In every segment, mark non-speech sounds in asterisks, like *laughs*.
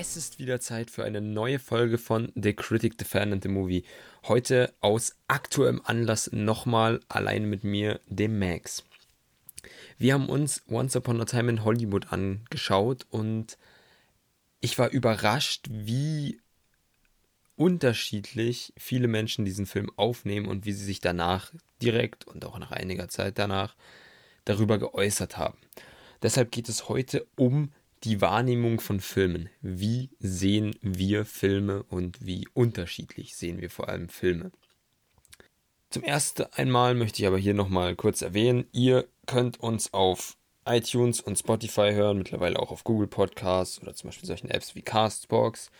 Es ist wieder Zeit für eine neue Folge von The Critic, The Fan and the Movie. Heute aus aktuellem Anlass nochmal allein mit mir, dem Max. Wir haben uns Once Upon a Time in Hollywood angeschaut und ich war überrascht, wie unterschiedlich viele Menschen diesen Film aufnehmen und wie sie sich danach direkt und auch nach einiger Zeit danach darüber geäußert haben. Deshalb geht es heute um die Wahrnehmung von Filmen. Wie sehen wir Filme und wie unterschiedlich sehen wir vor allem Filme? Zum ersten einmal möchte ich aber hier nochmal kurz erwähnen, ihr könnt uns auf iTunes und Spotify hören, mittlerweile auch auf Google Podcasts oder zum Beispiel solchen Apps wie Castbox.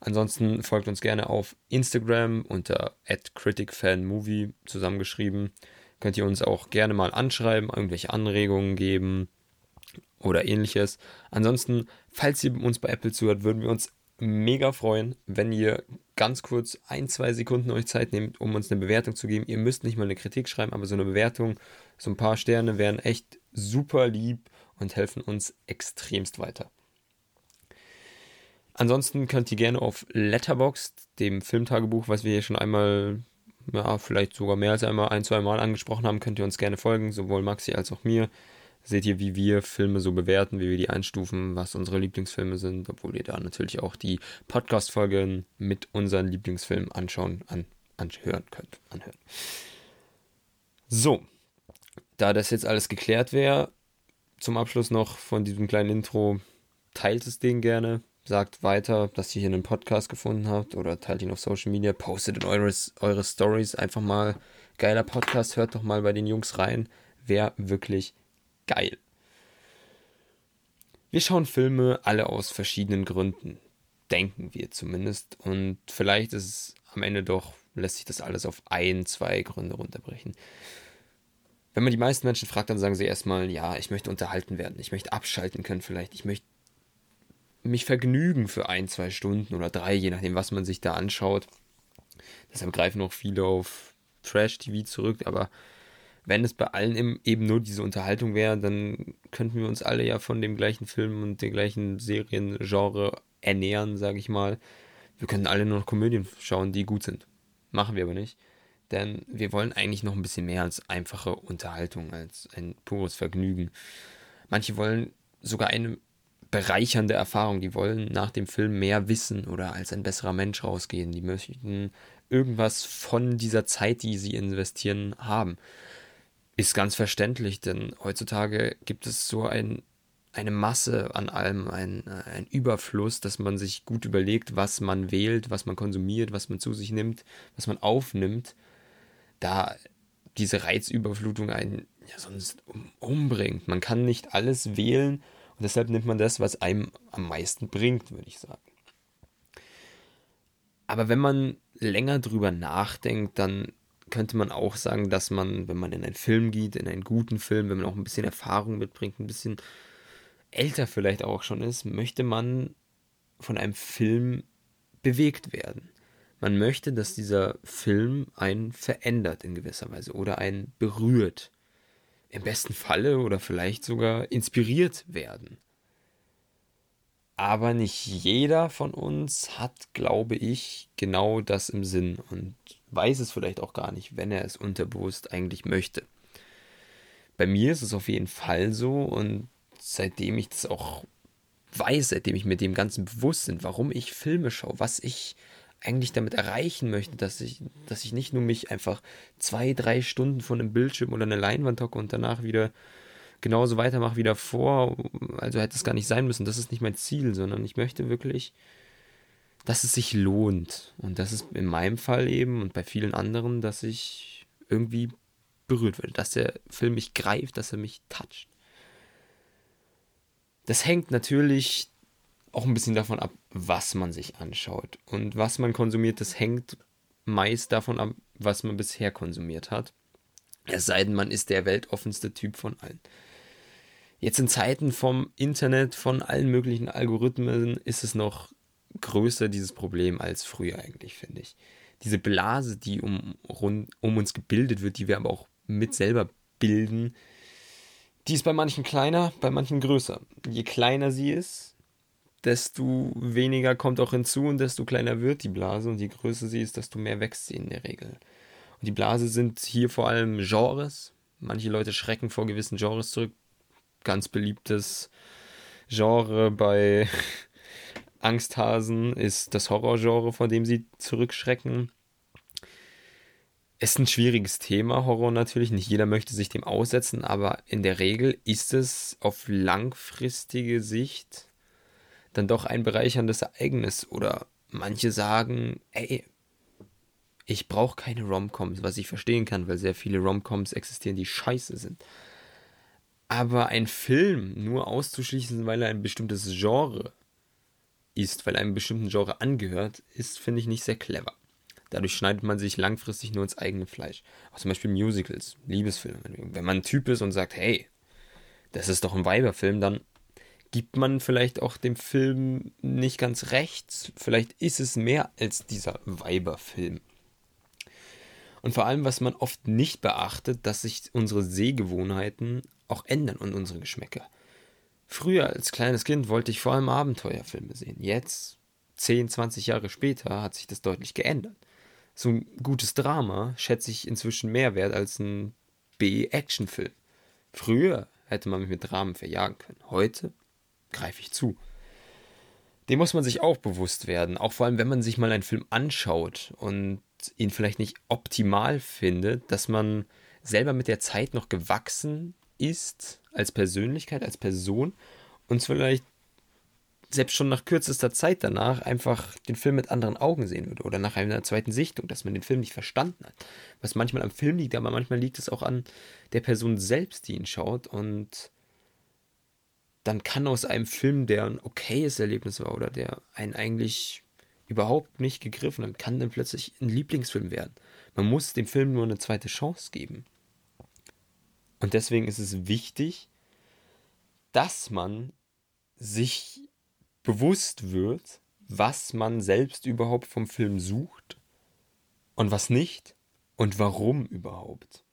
Ansonsten folgt uns gerne auf Instagram unter criticfanmovie zusammengeschrieben. Könnt ihr uns auch gerne mal anschreiben, irgendwelche Anregungen geben, oder ähnliches. Ansonsten, falls ihr uns bei Apple zuhört, würden wir uns mega freuen, wenn ihr ganz kurz ein, zwei Sekunden euch Zeit nehmt, um uns eine Bewertung zu geben. Ihr müsst nicht mal eine Kritik schreiben, aber so eine Bewertung, so ein paar Sterne wären echt super lieb und helfen uns extremst weiter. Ansonsten könnt ihr gerne auf Letterboxd, dem Filmtagebuch, was wir hier schon einmal, ja, vielleicht sogar mehr als einmal, ein, zwei Mal angesprochen haben, könnt ihr uns gerne folgen, sowohl Maxi als auch mir seht ihr, wie wir Filme so bewerten, wie wir die einstufen, was unsere Lieblingsfilme sind, obwohl ihr da natürlich auch die Podcast-Folgen mit unseren Lieblingsfilmen anschauen, an, anhören könnt. Anhören. So, da das jetzt alles geklärt wäre, zum Abschluss noch von diesem kleinen Intro, teilt das Ding gerne, sagt weiter, dass ihr hier einen Podcast gefunden habt oder teilt ihn auf Social Media, postet in eures, eure Stories einfach mal. Geiler Podcast, hört doch mal bei den Jungs rein. Wäre wirklich geil. Wir schauen Filme alle aus verschiedenen Gründen. Denken wir zumindest. Und vielleicht ist es am Ende doch, lässt sich das alles auf ein, zwei Gründe runterbrechen. Wenn man die meisten Menschen fragt, dann sagen sie erstmal, ja, ich möchte unterhalten werden, ich möchte abschalten können vielleicht, ich möchte mich vergnügen für ein, zwei Stunden oder drei, je nachdem, was man sich da anschaut. Deshalb greifen auch viele auf Trash-TV zurück, aber wenn es bei allen eben nur diese Unterhaltung wäre, dann könnten wir uns alle ja von dem gleichen Film und dem gleichen Seriengenre ernähren, sage ich mal. Wir könnten alle nur noch Komödien schauen, die gut sind. Machen wir aber nicht. Denn wir wollen eigentlich noch ein bisschen mehr als einfache Unterhaltung, als ein pures Vergnügen. Manche wollen sogar eine bereichernde Erfahrung. Die wollen nach dem Film mehr wissen oder als ein besserer Mensch rausgehen. Die möchten irgendwas von dieser Zeit, die sie investieren, haben. Ist ganz verständlich, denn heutzutage gibt es so ein, eine Masse an allem, ein, ein Überfluss, dass man sich gut überlegt, was man wählt, was man konsumiert, was man zu sich nimmt, was man aufnimmt, da diese Reizüberflutung einen ja sonst umbringt. Man kann nicht alles wählen und deshalb nimmt man das, was einem am meisten bringt, würde ich sagen. Aber wenn man länger drüber nachdenkt, dann könnte man auch sagen, dass man, wenn man in einen Film geht, in einen guten Film, wenn man auch ein bisschen Erfahrung mitbringt, ein bisschen älter vielleicht auch schon ist, möchte man von einem Film bewegt werden. Man möchte, dass dieser Film einen verändert in gewisser Weise oder einen berührt. Im besten Falle oder vielleicht sogar inspiriert werden. Aber nicht jeder von uns hat, glaube ich, genau das im Sinn und weiß es vielleicht auch gar nicht, wenn er es unterbewusst eigentlich möchte. Bei mir ist es auf jeden Fall so und seitdem ich das auch weiß, seitdem ich mir dem Ganzen bewusst bin, warum ich Filme schaue, was ich eigentlich damit erreichen möchte, dass ich, dass ich nicht nur mich einfach zwei, drei Stunden vor einem Bildschirm oder einer Leinwand hocke und danach wieder genauso weitermache wie davor. Also hätte es gar nicht sein müssen. Das ist nicht mein Ziel, sondern ich möchte wirklich, dass es sich lohnt. Und das ist in meinem Fall eben und bei vielen anderen, dass ich irgendwie berührt werde, dass der Film mich greift, dass er mich toucht. Das hängt natürlich auch ein bisschen davon ab, was man sich anschaut. Und was man konsumiert, das hängt meist davon ab, was man bisher konsumiert hat. Es sei denn, man ist der weltoffenste Typ von allen. Jetzt in Zeiten vom Internet, von allen möglichen Algorithmen, ist es noch größer, dieses Problem, als früher eigentlich, finde ich. Diese Blase, die um, rund, um uns gebildet wird, die wir aber auch mit selber bilden, die ist bei manchen kleiner, bei manchen größer. Je kleiner sie ist, desto weniger kommt auch hinzu und desto kleiner wird die Blase und je größer sie ist, desto mehr wächst sie in der Regel. Und die Blase sind hier vor allem Genres. Manche Leute schrecken vor gewissen Genres zurück. Ganz beliebtes Genre bei *laughs* Angsthasen ist das Horrorgenre, vor dem sie zurückschrecken. Es ist ein schwieriges Thema, Horror natürlich. Nicht jeder möchte sich dem aussetzen, aber in der Regel ist es auf langfristige Sicht dann doch ein bereicherndes Ereignis. Oder manche sagen, ey, ich brauche keine Romcoms, was ich verstehen kann, weil sehr viele Romcoms existieren, die scheiße sind. Aber ein Film nur auszuschließen, weil er ein bestimmtes Genre ist, weil er einem bestimmten Genre angehört, ist, finde ich, nicht sehr clever. Dadurch schneidet man sich langfristig nur ins eigene Fleisch. Auch zum Beispiel Musicals, Liebesfilme. Wenn man ein Typ ist und sagt, hey, das ist doch ein Weiberfilm, dann gibt man vielleicht auch dem Film nicht ganz recht. Vielleicht ist es mehr als dieser Weiberfilm. Und vor allem, was man oft nicht beachtet, dass sich unsere Sehgewohnheiten auch ändern und unsere Geschmäcker. Früher als kleines Kind wollte ich vor allem Abenteuerfilme sehen. Jetzt, 10, 20 Jahre später, hat sich das deutlich geändert. So ein gutes Drama schätze ich inzwischen mehr wert als ein B-Action-Film. Früher hätte man mich mit Dramen verjagen können. Heute greife ich zu. Dem muss man sich auch bewusst werden. Auch vor allem, wenn man sich mal einen Film anschaut und ihn vielleicht nicht optimal findet, dass man selber mit der Zeit noch gewachsen ist als Persönlichkeit, als Person und vielleicht selbst schon nach kürzester Zeit danach einfach den Film mit anderen Augen sehen würde oder nach einer zweiten Sichtung, dass man den Film nicht verstanden hat. Was manchmal am Film liegt, aber manchmal liegt es auch an der Person selbst, die ihn schaut und dann kann aus einem Film, der ein okayes Erlebnis war oder der einen eigentlich überhaupt nicht gegriffen hat, kann dann plötzlich ein Lieblingsfilm werden. Man muss dem Film nur eine zweite Chance geben. Und deswegen ist es wichtig, dass man sich bewusst wird, was man selbst überhaupt vom Film sucht und was nicht und warum überhaupt.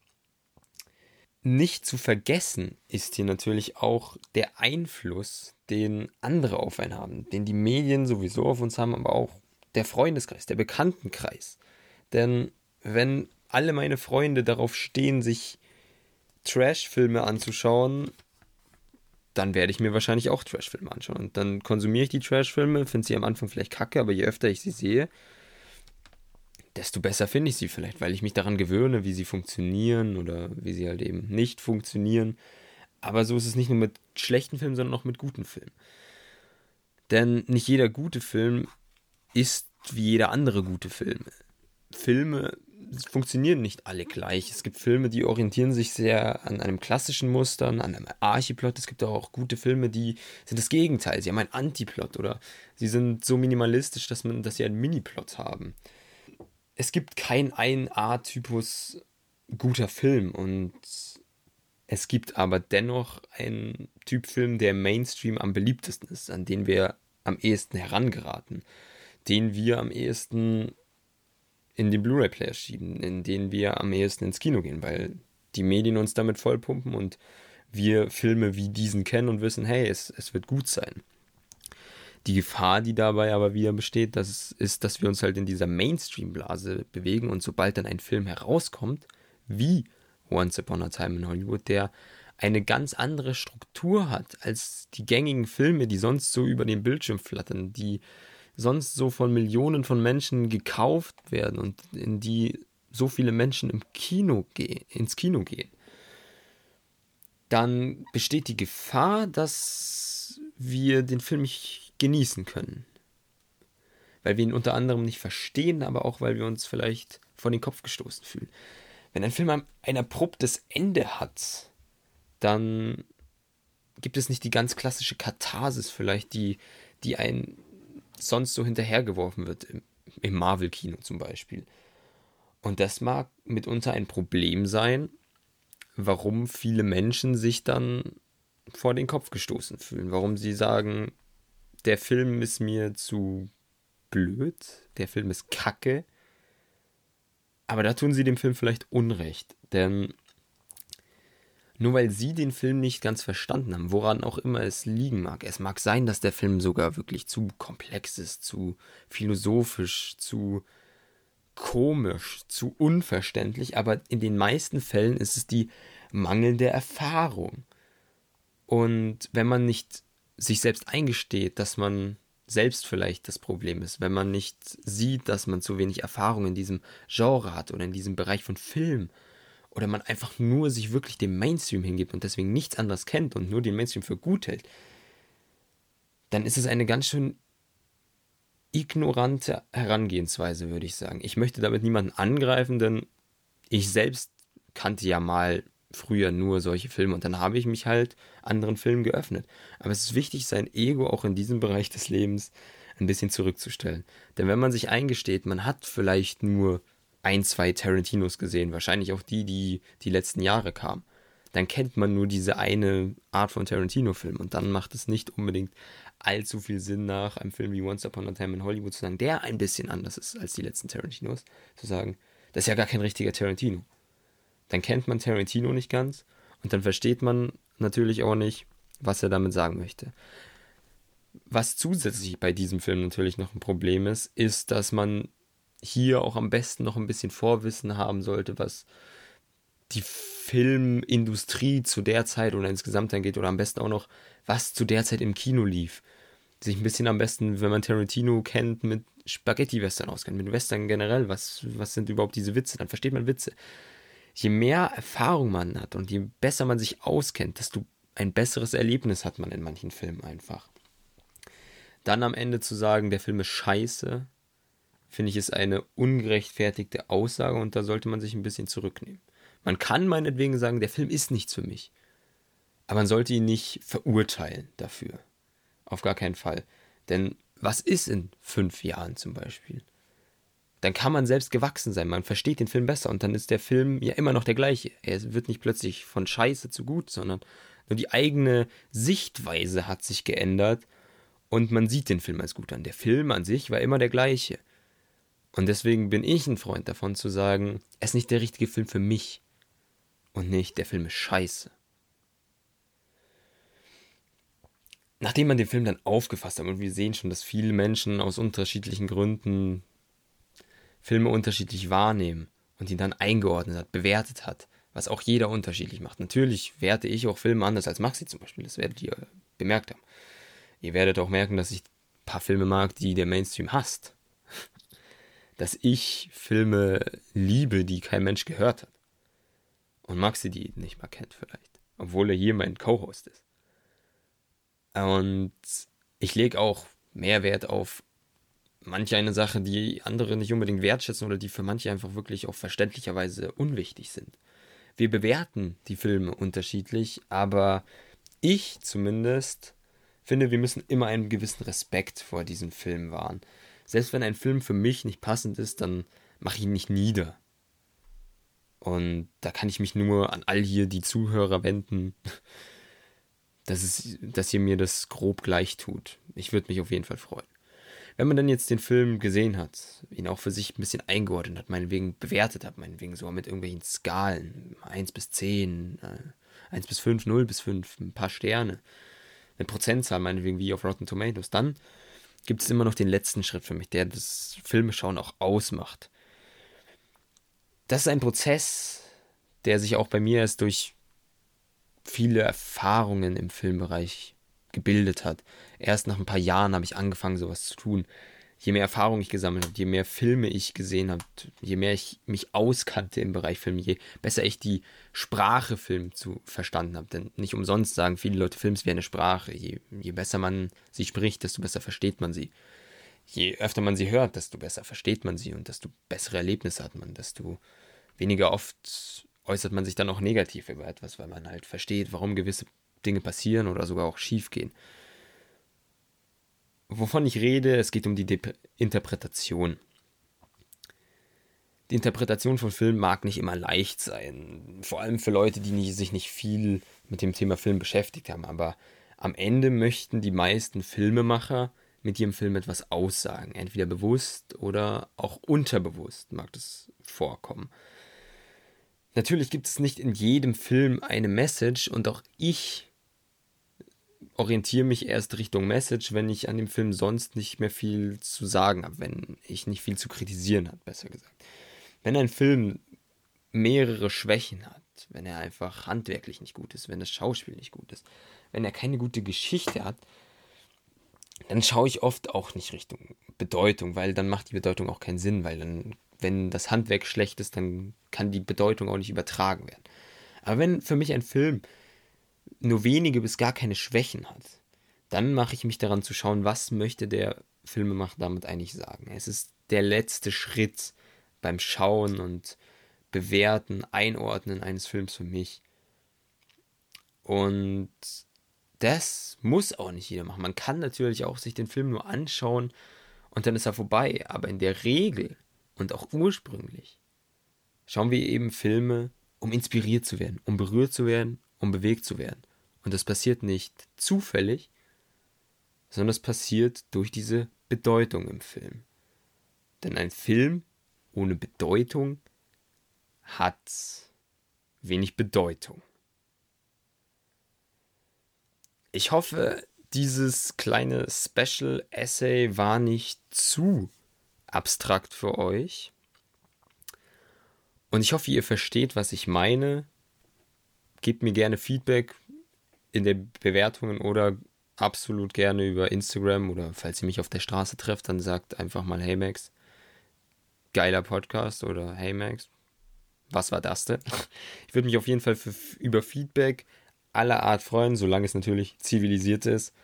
Nicht zu vergessen ist hier natürlich auch der Einfluss, den andere auf einen haben, den die Medien sowieso auf uns haben, aber auch der Freundeskreis, der Bekanntenkreis. Denn wenn alle meine Freunde darauf stehen, sich Trash-Filme anzuschauen, dann werde ich mir wahrscheinlich auch Trash-Filme anschauen. Und dann konsumiere ich die Trash-Filme, finde sie am Anfang vielleicht kacke, aber je öfter ich sie sehe, desto besser finde ich sie vielleicht, weil ich mich daran gewöhne, wie sie funktionieren oder wie sie halt eben nicht funktionieren. Aber so ist es nicht nur mit schlechten Filmen, sondern auch mit guten Filmen. Denn nicht jeder gute Film ist wie jeder andere gute Film. Filme funktionieren nicht alle gleich. Es gibt Filme, die orientieren sich sehr an einem klassischen Muster, an einem Archiplot. Es gibt auch gute Filme, die sind das Gegenteil. Sie haben einen Antiplot oder sie sind so minimalistisch, dass, man, dass sie einen Miniplot haben. Es gibt keinen einen A-Typus guter Film und es gibt aber dennoch einen Typ Film, der im Mainstream am beliebtesten ist, an den wir am ehesten herangeraten, den wir am ehesten in den Blu-ray-Player schieben, in denen wir am ehesten ins Kino gehen, weil die Medien uns damit vollpumpen und wir Filme wie diesen kennen und wissen, hey, es, es wird gut sein. Die Gefahr, die dabei aber wieder besteht, das ist, dass wir uns halt in dieser Mainstream-Blase bewegen und sobald dann ein Film herauskommt, wie Once Upon a Time in Hollywood, der eine ganz andere Struktur hat als die gängigen Filme, die sonst so über den Bildschirm flattern, die sonst so von Millionen von Menschen gekauft werden und in die so viele Menschen im Kino gehen, ins Kino gehen, dann besteht die Gefahr, dass wir den Film nicht genießen können. Weil wir ihn unter anderem nicht verstehen, aber auch weil wir uns vielleicht vor den Kopf gestoßen fühlen. Wenn ein Film ein abruptes Ende hat, dann gibt es nicht die ganz klassische Katharsis vielleicht, die, die einen sonst so hinterhergeworfen wird, im, im Marvel-Kino zum Beispiel. Und das mag mitunter ein Problem sein, warum viele Menschen sich dann vor den Kopf gestoßen fühlen, warum sie sagen, der Film ist mir zu blöd, der Film ist kacke. Aber da tun sie dem Film vielleicht Unrecht, denn Nur weil sie den Film nicht ganz verstanden haben, woran auch immer es liegen mag. Es mag sein, dass der Film sogar wirklich zu komplex ist, zu philosophisch, zu komisch, zu unverständlich, aber in den meisten Fällen ist es die mangelnde Erfahrung. Und wenn man nicht sich selbst eingesteht, dass man selbst vielleicht das Problem ist, wenn man nicht sieht, dass man zu wenig Erfahrung in diesem Genre hat oder in diesem Bereich von Film oder man einfach nur sich wirklich dem Mainstream hingibt und deswegen nichts anderes kennt und nur den Mainstream für gut hält, dann ist es eine ganz schön ignorante Herangehensweise, würde ich sagen. Ich möchte damit niemanden angreifen, denn ich selbst kannte ja mal früher nur solche Filme und dann habe ich mich halt anderen Filmen geöffnet. Aber es ist wichtig, sein Ego auch in diesem Bereich des Lebens ein bisschen zurückzustellen. Denn wenn man sich eingesteht, man hat vielleicht nur ein, zwei Tarantinos gesehen, wahrscheinlich auch die, die die letzten Jahre kamen, dann kennt man nur diese eine Art von Tarantino-Film und dann macht es nicht unbedingt allzu viel Sinn nach einem Film wie Once Upon a Time in Hollywood zu sagen, der ein bisschen anders ist als die letzten Tarantinos, zu sagen, das ist ja gar kein richtiger Tarantino. Dann kennt man Tarantino nicht ganz und dann versteht man natürlich auch nicht, was er damit sagen möchte. Was zusätzlich bei diesem Film natürlich noch ein Problem ist, ist, dass man hier auch am besten noch ein bisschen Vorwissen haben sollte, was die Filmindustrie zu der Zeit oder insgesamt angeht oder am besten auch noch, was zu der Zeit im Kino lief. Sich ein bisschen am besten, wenn man Tarantino kennt, mit Spaghetti-Western auskennt, mit Western generell, was, was sind überhaupt diese Witze, dann versteht man Witze je mehr Erfahrung man hat und je besser man sich auskennt, desto ein besseres Erlebnis hat man in manchen Filmen einfach. Dann am Ende zu sagen, der Film ist scheiße, finde ich, ist eine ungerechtfertigte Aussage und da sollte man sich ein bisschen zurücknehmen. Man kann meinetwegen sagen, der Film ist nichts für mich. Aber man sollte ihn nicht verurteilen dafür. Auf gar keinen Fall. Denn was ist in fünf Jahren zum Beispiel? dann kann man selbst gewachsen sein. Man versteht den Film besser und dann ist der Film ja immer noch der gleiche. Er wird nicht plötzlich von scheiße zu gut, sondern nur die eigene Sichtweise hat sich geändert und man sieht den Film als gut an. Der Film an sich war immer der gleiche. Und deswegen bin ich ein Freund davon zu sagen, er ist nicht der richtige Film für mich und nicht der Film ist scheiße. Nachdem man den Film dann aufgefasst hat und wir sehen schon, dass viele Menschen aus unterschiedlichen Gründen Filme unterschiedlich wahrnehmen und ihn dann eingeordnet hat, bewertet hat, was auch jeder unterschiedlich macht. Natürlich werte ich auch Filme anders als Maxi zum Beispiel, das werdet ihr bemerkt haben. Ihr werdet auch merken, dass ich ein paar Filme mag, die der Mainstream hasst. Dass ich Filme liebe, die kein Mensch gehört hat. Und Maxi die nicht mal kennt vielleicht. Obwohl er hier mein Co-Host ist. Und ich lege auch mehr Wert auf manche eine Sache, die andere nicht unbedingt wertschätzen oder die für manche einfach wirklich auch verständlicherweise unwichtig sind. Wir bewerten die Filme unterschiedlich, aber ich zumindest finde, wir müssen immer einen gewissen Respekt vor diesen Filmen wahren. Selbst wenn ein Film für mich nicht passend ist, dann mache ich ihn nicht nieder. Und da kann ich mich nur an all hier die Zuhörer wenden, *laughs* dass, es, dass ihr mir das grob gleich tut. Ich würde mich auf jeden Fall freuen. Wenn man dann jetzt den Film gesehen hat, ihn auch für sich ein bisschen eingeordnet hat, meinetwegen bewertet hat, meinetwegen sogar mit irgendwelchen Skalen, 1 bis 10, äh, 1 bis 5, 0 bis 5, ein paar Sterne, eine Prozentzahl, meinetwegen wie auf Rotten Tomatoes, dann gibt es immer noch den letzten Schritt für mich, der das Filmeschauen auch ausmacht. Das ist ein Prozess, der sich auch bei mir erst durch viele Erfahrungen im Filmbereich gebildet hat. Erst nach ein paar Jahren habe ich angefangen, sowas zu tun. Je mehr Erfahrung ich gesammelt habe, je mehr Filme ich gesehen habe, je mehr ich mich auskannte im Bereich Film, je besser ich die Sprache Film zu verstanden habe. Denn nicht umsonst sagen viele Leute, Films wie eine Sprache. Je, je besser man sie spricht, desto besser versteht man sie. Je öfter man sie hört, desto besser versteht man sie und desto bessere Erlebnisse hat man, desto weniger oft äußert man sich dann auch negativ über etwas, weil man halt versteht, warum gewisse Dinge passieren oder sogar auch schief gehen. Wovon ich rede, es geht um die De Interpretation. Die Interpretation von Filmen mag nicht immer leicht sein, vor allem für Leute, die nicht, sich nicht viel mit dem Thema Film beschäftigt haben, aber am Ende möchten die meisten Filmemacher mit ihrem Film etwas aussagen, entweder bewusst oder auch unterbewusst mag das vorkommen. natürlich gibt es nicht in jedem Film eine Message und auch ich orientiere mich erst Richtung Message, wenn ich an dem Film sonst nicht mehr viel zu sagen habe, wenn ich nicht viel zu kritisieren habe, besser gesagt. Wenn ein Film mehrere Schwächen hat, wenn er einfach handwerklich nicht gut ist, wenn das Schauspiel nicht gut ist, wenn er keine gute Geschichte hat, dann schaue ich oft auch nicht Richtung Bedeutung, weil dann macht die Bedeutung auch keinen Sinn, weil dann, wenn das Handwerk schlecht ist, dann kann die Bedeutung auch nicht übertragen werden. Aber wenn für mich ein Film nur wenige bis gar keine Schwächen hat, dann mache ich mich daran zu schauen, was möchte der Filmemacher damit eigentlich sagen. Es ist der letzte Schritt beim Schauen und Bewerten, Einordnen eines Films für mich. Und das muss auch nicht jeder machen. Man kann natürlich auch sich den Film nur anschauen und dann ist er vorbei. Aber in der Regel und auch ursprünglich schauen wir eben Filme, um inspiriert zu werden, um berührt zu werden, um bewegt zu werden. Und das passiert nicht zufällig, sondern es passiert durch diese Bedeutung im Film. Denn ein Film ohne Bedeutung hat wenig Bedeutung. Ich hoffe, dieses kleine Special Essay war nicht zu abstrakt für euch. Und ich hoffe, ihr versteht, was ich meine. Gebt mir gerne Feedback in den Bewertungen oder absolut gerne über Instagram oder falls ihr mich auf der Straße trefft, dann sagt einfach mal Hey Max, geiler Podcast oder Hey Max, was war das denn? Ich würde mich auf jeden Fall für, über Feedback aller Art freuen, solange es natürlich zivilisiert ist.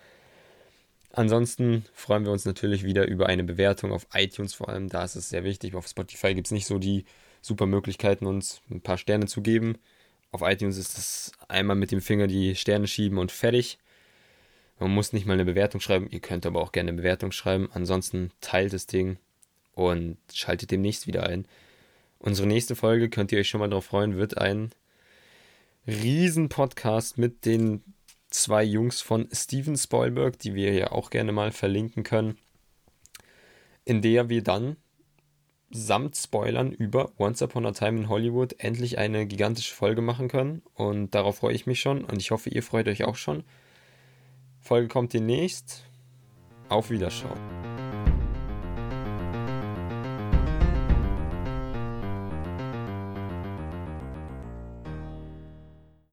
Ansonsten freuen wir uns natürlich wieder über eine Bewertung auf iTunes vor allem. Da ist es sehr wichtig. Auf Spotify gibt es nicht so die super Möglichkeiten, uns ein paar Sterne zu geben. Auf iTunes ist es einmal mit dem Finger die Sterne schieben und fertig. Man muss nicht mal eine Bewertung schreiben. Ihr könnt aber auch gerne eine Bewertung schreiben. Ansonsten teilt das Ding und schaltet demnächst wieder ein. Unsere nächste Folge, könnt ihr euch schon mal darauf freuen, wird ein Riesen-Podcast mit den zwei Jungs von Steven Spielberg, die wir ja auch gerne mal verlinken können, in der wir dann samt Spoilern über Once Upon a Time in Hollywood endlich eine gigantische Folge machen können. Und darauf freue ich mich schon und ich hoffe, ihr freut euch auch schon. Folge kommt demnächst. Auf Wiederschauen.